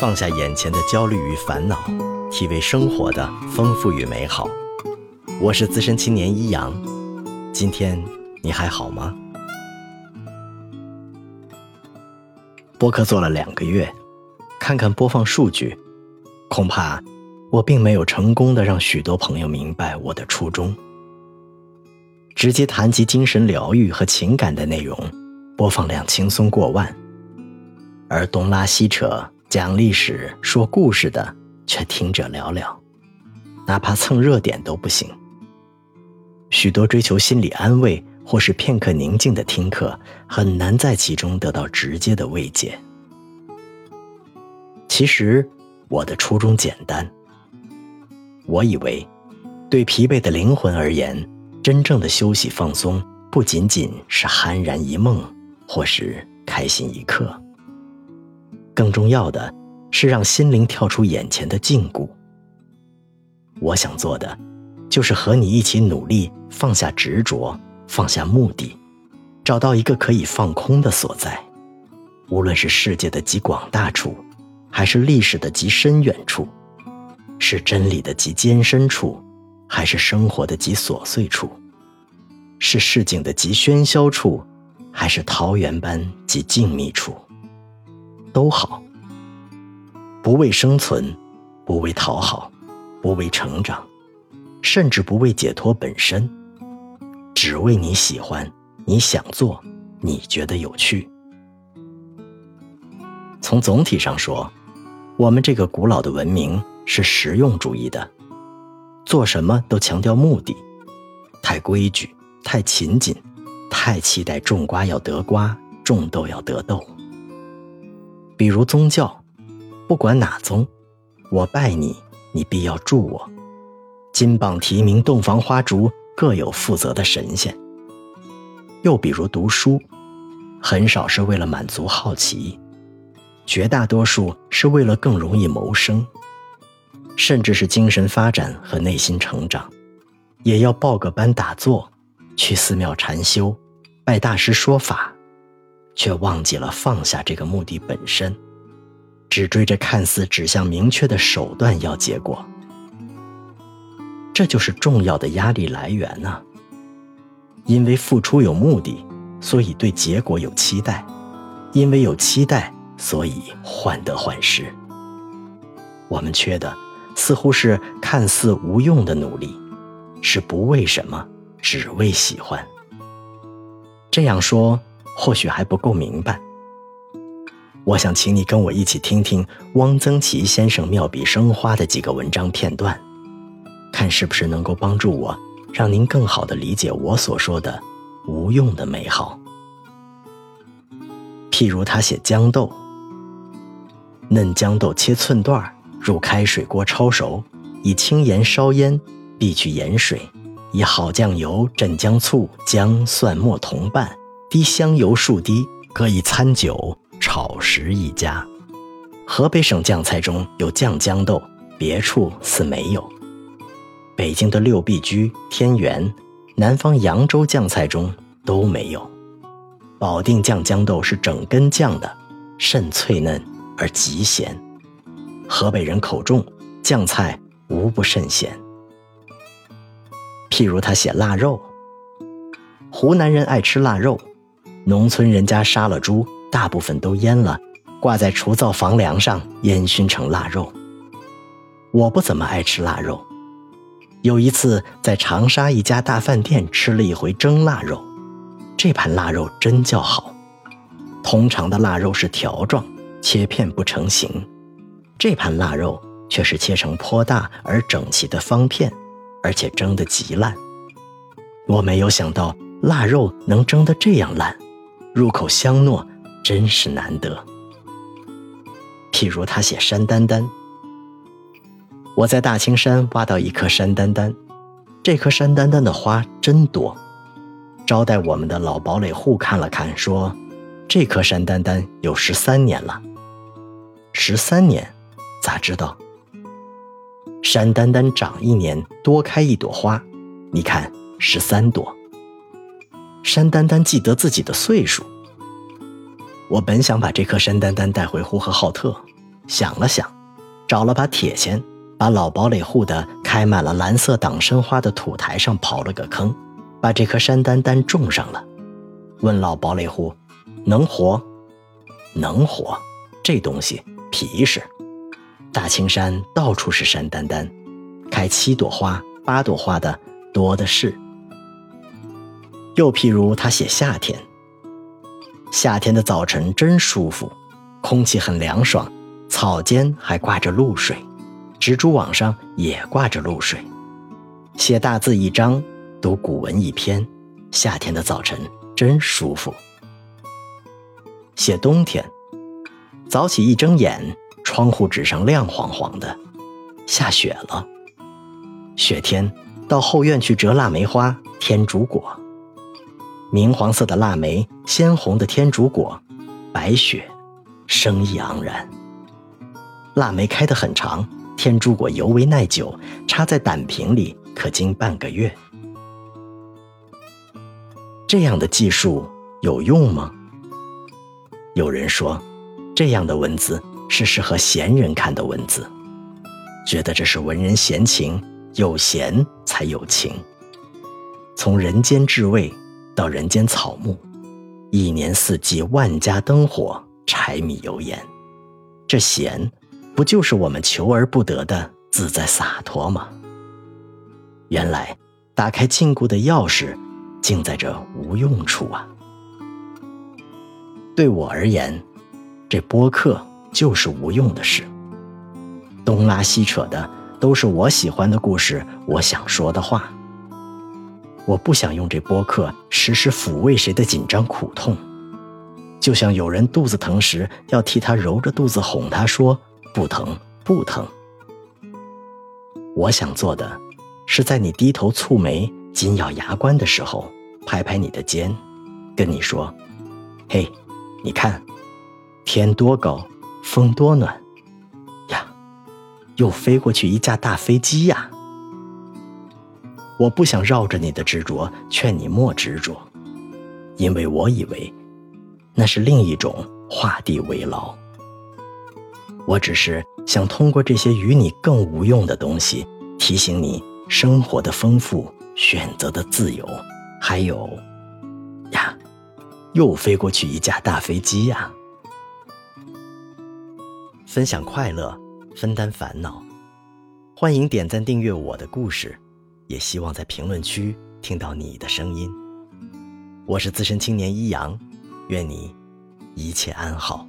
放下眼前的焦虑与烦恼，体味生活的丰富与美好。我是资深青年一阳，今天你还好吗？播客做了两个月，看看播放数据，恐怕我并没有成功的让许多朋友明白我的初衷。直接谈及精神疗愈和情感的内容，播放量轻松过万，而东拉西扯。讲历史、说故事的却听者寥寥，哪怕蹭热点都不行。许多追求心理安慰或是片刻宁静的听课，很难在其中得到直接的慰藉。其实我的初衷简单，我以为，对疲惫的灵魂而言，真正的休息放松，不仅仅是酣然一梦，或是开心一刻。更重要的是让心灵跳出眼前的禁锢。我想做的，就是和你一起努力，放下执着，放下目的，找到一个可以放空的所在。无论是世界的极广大处，还是历史的极深远处，是真理的极艰深处，还是生活的极琐碎处，是市井的极喧嚣处，还是桃源般极静谧处。都好，不为生存，不为讨好，不为成长，甚至不为解脱本身，只为你喜欢，你想做，你觉得有趣。从总体上说，我们这个古老的文明是实用主义的，做什么都强调目的，太规矩，太勤谨，太期待种瓜要得瓜，种豆要得豆。比如宗教，不管哪宗，我拜你，你必要助我。金榜题名、洞房花烛，各有负责的神仙。又比如读书，很少是为了满足好奇，绝大多数是为了更容易谋生，甚至是精神发展和内心成长，也要报个班打坐，去寺庙禅修，拜大师说法。却忘记了放下这个目的本身，只追着看似指向明确的手段要结果，这就是重要的压力来源呐。因为付出有目的，所以对结果有期待；因为有期待，所以患得患失。我们缺的似乎是看似无用的努力，是不为什么，只为喜欢。这样说。或许还不够明白，我想请你跟我一起听听汪曾祺先生妙笔生花的几个文章片段，看是不是能够帮助我，让您更好的理解我所说的无用的美好。譬如他写豇豆，嫩豇豆切寸段儿入开水锅焯熟，以轻盐烧腌，避去盐水，以好酱油、镇江醋、姜、蒜末同拌。滴香油数滴，可以餐酒炒食一家。河北省酱菜中有酱豇豆，别处似没有。北京的六必居、天元，南方扬州酱菜中都没有。保定酱豇豆是整根酱的，甚脆嫩而极咸。河北人口重，酱菜无不甚咸。譬如他写腊肉，湖南人爱吃腊肉。农村人家杀了猪，大部分都腌了，挂在厨灶房梁上，烟熏成腊肉。我不怎么爱吃腊肉，有一次在长沙一家大饭店吃了一回蒸腊肉，这盘腊肉真叫好。通常的腊肉是条状，切片不成形，这盘腊肉却是切成颇大而整齐的方片，而且蒸得极烂。我没有想到腊肉能蒸得这样烂。入口香糯，真是难得。譬如他写山丹丹，我在大青山挖到一棵山丹丹，这棵山丹丹的花真多。招待我们的老堡垒户看了看，说：“这棵山丹丹有十三年了。”十三年，咋知道？山丹丹长一年多开一朵花，你看十三朵。山丹丹记得自己的岁数。我本想把这颗山丹丹带回呼和浩特，想了想，找了把铁锨，把老堡垒户的开满了蓝色党参花的土台上刨了个坑，把这颗山丹丹种上了。问老堡垒户：“能活？”“能活。”这东西皮实。大青山到处是山丹丹，开七朵花、八朵花的多的是。又譬如他写夏天，夏天的早晨真舒服，空气很凉爽，草间还挂着露水，蜘蛛网上也挂着露水。写大字一张，读古文一篇，夏天的早晨真舒服。写冬天，早起一睁眼，窗户纸上亮晃晃的，下雪了。雪天到后院去折腊梅花、天竺果。明黄色的腊梅，鲜红的天竺果，白雪，生意盎然。腊梅开得很长，天竺果尤为耐久，插在胆瓶里可经半个月。这样的技术有用吗？有人说，这样的文字是适合闲人看的文字，觉得这是文人闲情，有闲才有情。从人间至味。到人间草木，一年四季万家灯火，柴米油盐，这闲，不就是我们求而不得的自在洒脱吗？原来打开禁锢的钥匙，竟在这无用处啊！对我而言，这播客就是无用的事，东拉西扯的都是我喜欢的故事，我想说的话。我不想用这播客时时抚慰谁的紧张苦痛，就像有人肚子疼时要替他揉着肚子哄他说不疼不疼。我想做的，是在你低头蹙眉紧咬牙关的时候，拍拍你的肩，跟你说：“嘿，你看，天多高，风多暖，呀，又飞过去一架大飞机呀。”我不想绕着你的执着，劝你莫执着，因为我以为那是另一种画地为牢。我只是想通过这些与你更无用的东西，提醒你生活的丰富、选择的自由，还有呀，又飞过去一架大飞机呀！分享快乐，分担烦恼，欢迎点赞订阅我的故事。也希望在评论区听到你的声音。我是资深青年一阳，愿你一切安好。